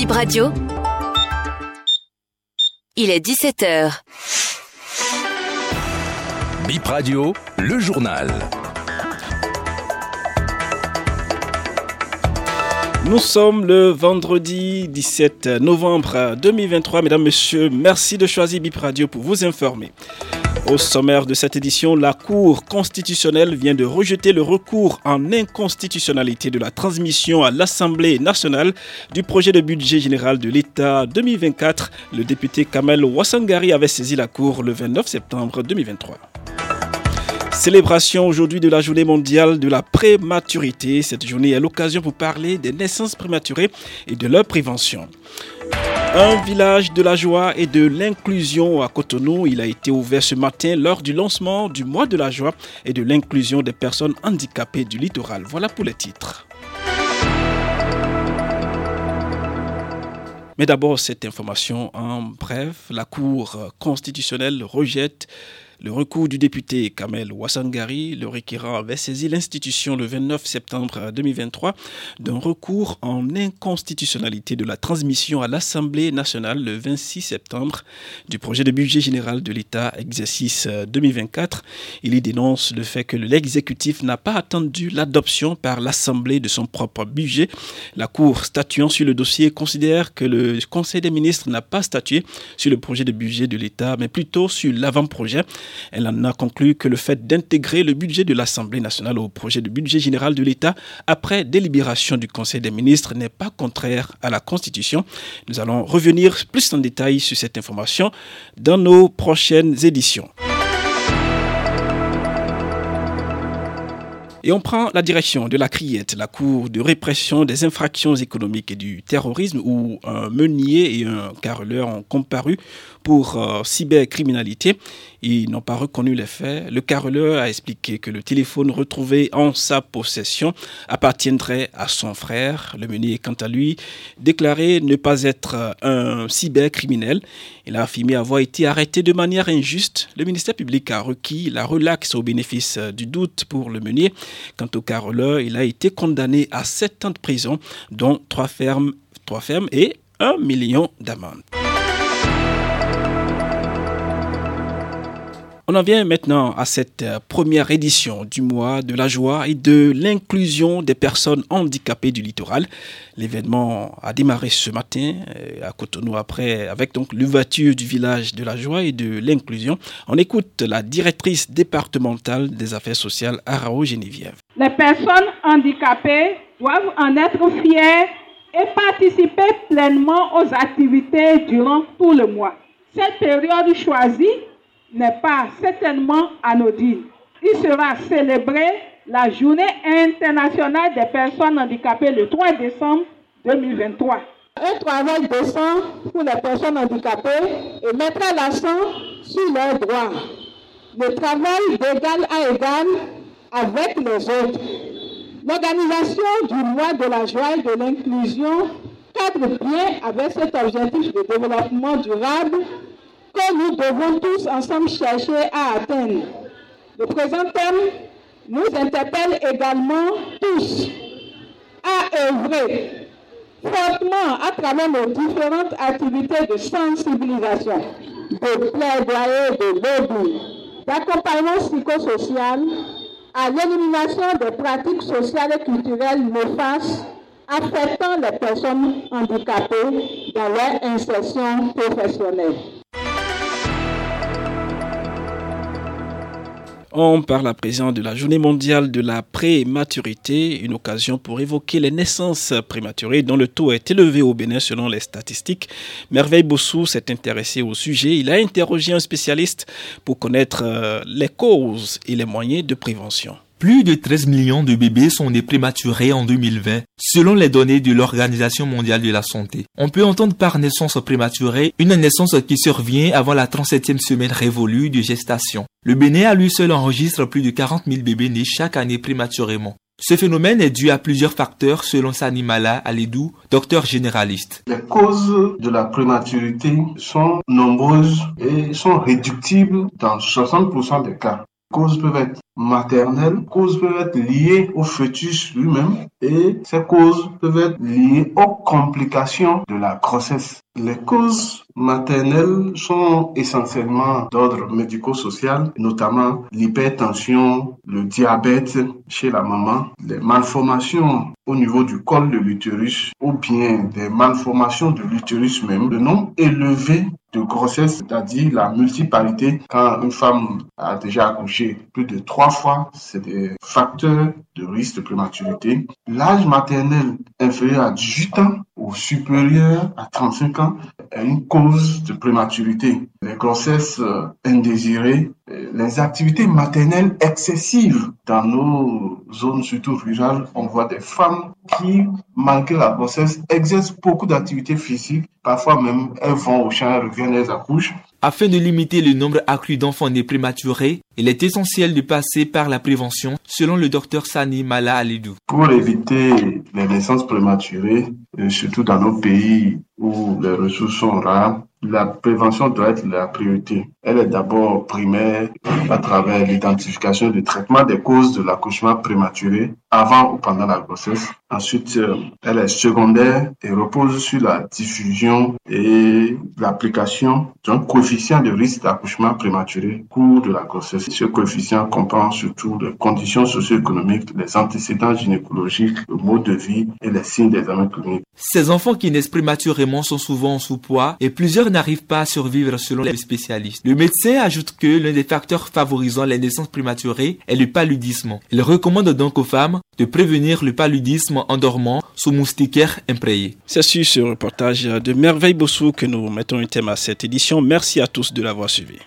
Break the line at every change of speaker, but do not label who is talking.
Bip Radio. Il est 17h.
Bip Radio, le journal.
Nous sommes le vendredi 17 novembre 2023. Mesdames, Messieurs, merci de choisir Bip Radio pour vous informer. Au sommaire de cette édition, la Cour constitutionnelle vient de rejeter le recours en inconstitutionnalité de la transmission à l'Assemblée nationale du projet de budget général de l'État 2024. Le député Kamel Wassangari avait saisi la Cour le 29 septembre 2023. Célébration aujourd'hui de la journée mondiale de la prématurité. Cette journée est l'occasion pour parler des naissances prématurées et de leur prévention. Un village de la joie et de l'inclusion à Cotonou. Il a été ouvert ce matin lors du lancement du mois de la joie et de l'inclusion des personnes handicapées du littoral. Voilà pour les titres. Mais d'abord, cette information en bref. La Cour constitutionnelle rejette le recours du député Kamel Wassangari, le requérant avait saisi l'institution le 29 septembre 2023 d'un recours en inconstitutionnalité de la transmission à l'Assemblée nationale le 26 septembre du projet de budget général de l'État exercice 2024. Il y dénonce le fait que l'exécutif n'a pas attendu l'adoption par l'Assemblée de son propre budget. La Cour statuant sur le dossier considère que le Conseil des ministres n'a pas statué sur le projet de budget de l'État, mais plutôt sur l'avant-projet. Elle en a conclu que le fait d'intégrer le budget de l'Assemblée nationale au projet de budget général de l'État après délibération du Conseil des ministres n'est pas contraire à la Constitution. Nous allons revenir plus en détail sur cette information dans nos prochaines éditions. Et on prend la direction de la CRIET, la Cour de répression des infractions économiques et du terrorisme, où un meunier et un carreleur ont comparu pour euh, cybercriminalité. Ils n'ont pas reconnu les faits. Le carreleur a expliqué que le téléphone retrouvé en sa possession appartiendrait à son frère. Le meunier, quant à lui, déclaré ne pas être un cybercriminel. Il a affirmé avoir été arrêté de manière injuste. Le ministère public a requis la relaxe au bénéfice du doute pour le meunier. Quant au carreleur, il a été condamné à 7 ans de prison, dont 3 fermes, 3 fermes et 1 million d'amendes. On en vient maintenant à cette euh, première édition du mois de la joie et de l'inclusion des personnes handicapées du littoral. L'événement a démarré ce matin euh, à Cotonou après avec donc l'ouverture du village de la joie et de l'inclusion. On écoute la directrice départementale des affaires sociales Arao Geneviève.
Les personnes handicapées doivent en être fières et participer pleinement aux activités durant tout le mois. Cette période choisie n'est pas certainement anodine. Il sera célébré la journée internationale des personnes handicapées le 3 décembre 2023. Un travail décent pour les personnes handicapées et mettra l'accent sur leurs droits. Le travail d'égal à égal avec les autres. L'organisation du mois de la joie et de l'inclusion cadre bien avec cet objectif de développement durable que nous devons tous ensemble chercher à atteindre. Le présent thème nous interpelle également tous à œuvrer fortement à travers nos différentes activités de sensibilisation, de plaidoyer, de lobby, d'accompagnement psychosocial à l'élimination des pratiques sociales et culturelles néfastes affectant les personnes handicapées dans leur insertion professionnelle.
On parle à présent de la journée mondiale de la prématurité, une occasion pour évoquer les naissances prématurées dont le taux est élevé au Bénin selon les statistiques. Merveille Bossou s'est intéressé au sujet. Il a interrogé un spécialiste pour connaître euh, les causes et les moyens de prévention.
Plus de 13 millions de bébés sont nés prématurés en 2020, selon les données de l'Organisation mondiale de la santé. On peut entendre par naissance prématurée une naissance qui survient avant la 37e semaine révolue de gestation. Le Bénin à lui seul enregistre plus de 40 000 bébés nés chaque année prématurément. Ce phénomène est dû à plusieurs facteurs selon Sanimala Aledou, docteur généraliste.
Les causes de la prématurité sont nombreuses et sont réductibles dans 60% des cas.
Causes peuvent être maternelles, causes peuvent être liées au fœtus lui-même et ces causes peuvent être liées aux complications de la grossesse. Les causes maternelles sont essentiellement d'ordre médico-social, notamment l'hypertension, le diabète chez la maman, les malformations au niveau du col de l'utérus ou bien des malformations de l'utérus même, le nombre élevé de grossesse, c'est-à-dire la multiparité. Quand une femme a déjà accouché plus de trois fois, c'est des facteurs de risque de prématurité. L'âge maternel inférieur à 18 ans ou supérieur à 35 ans est une cause de prématurité. Les grossesses euh, indésirées, euh, les activités maternelles excessives dans nos zones, surtout rurales, on voit des femmes qui, malgré la grossesse, exercent beaucoup d'activités physiques. Parfois même, elles vont au champ, elles reviennent, elles accouchent.
Afin de limiter le nombre accru d'enfants nés prématurés, il est essentiel de passer par la prévention, selon le docteur Sani Mala Alidou.
Pour éviter les naissances prématurées, euh, surtout dans nos pays où les ressources sont rares, la prévention doit être la priorité. Elle est d'abord primaire à travers l'identification du traitement des causes de l'accouchement prématuré avant ou pendant la grossesse. Ensuite, euh, elle est secondaire et repose sur la diffusion et l'application d'un coefficient de risque d'accouchement prématuré au cours de la grossesse. Ce coefficient comprend surtout les conditions socio-économiques, les antécédents gynécologiques, le mode de vie et les signes des examens cliniques.
Ces enfants qui naissent prématurément sont souvent en sous-poids et plusieurs n'arrivent pas à survivre selon les spécialistes. Le médecin ajoute que l'un des facteurs favorisant les naissances prématurées est le paludisme. Il recommande donc aux femmes de prévenir le paludisme en dormant sous moustiquaire imprégnés.
C'est sur ce reportage de Merveille Bossou que nous mettons un thème à cette édition. Merci à tous de l'avoir suivi.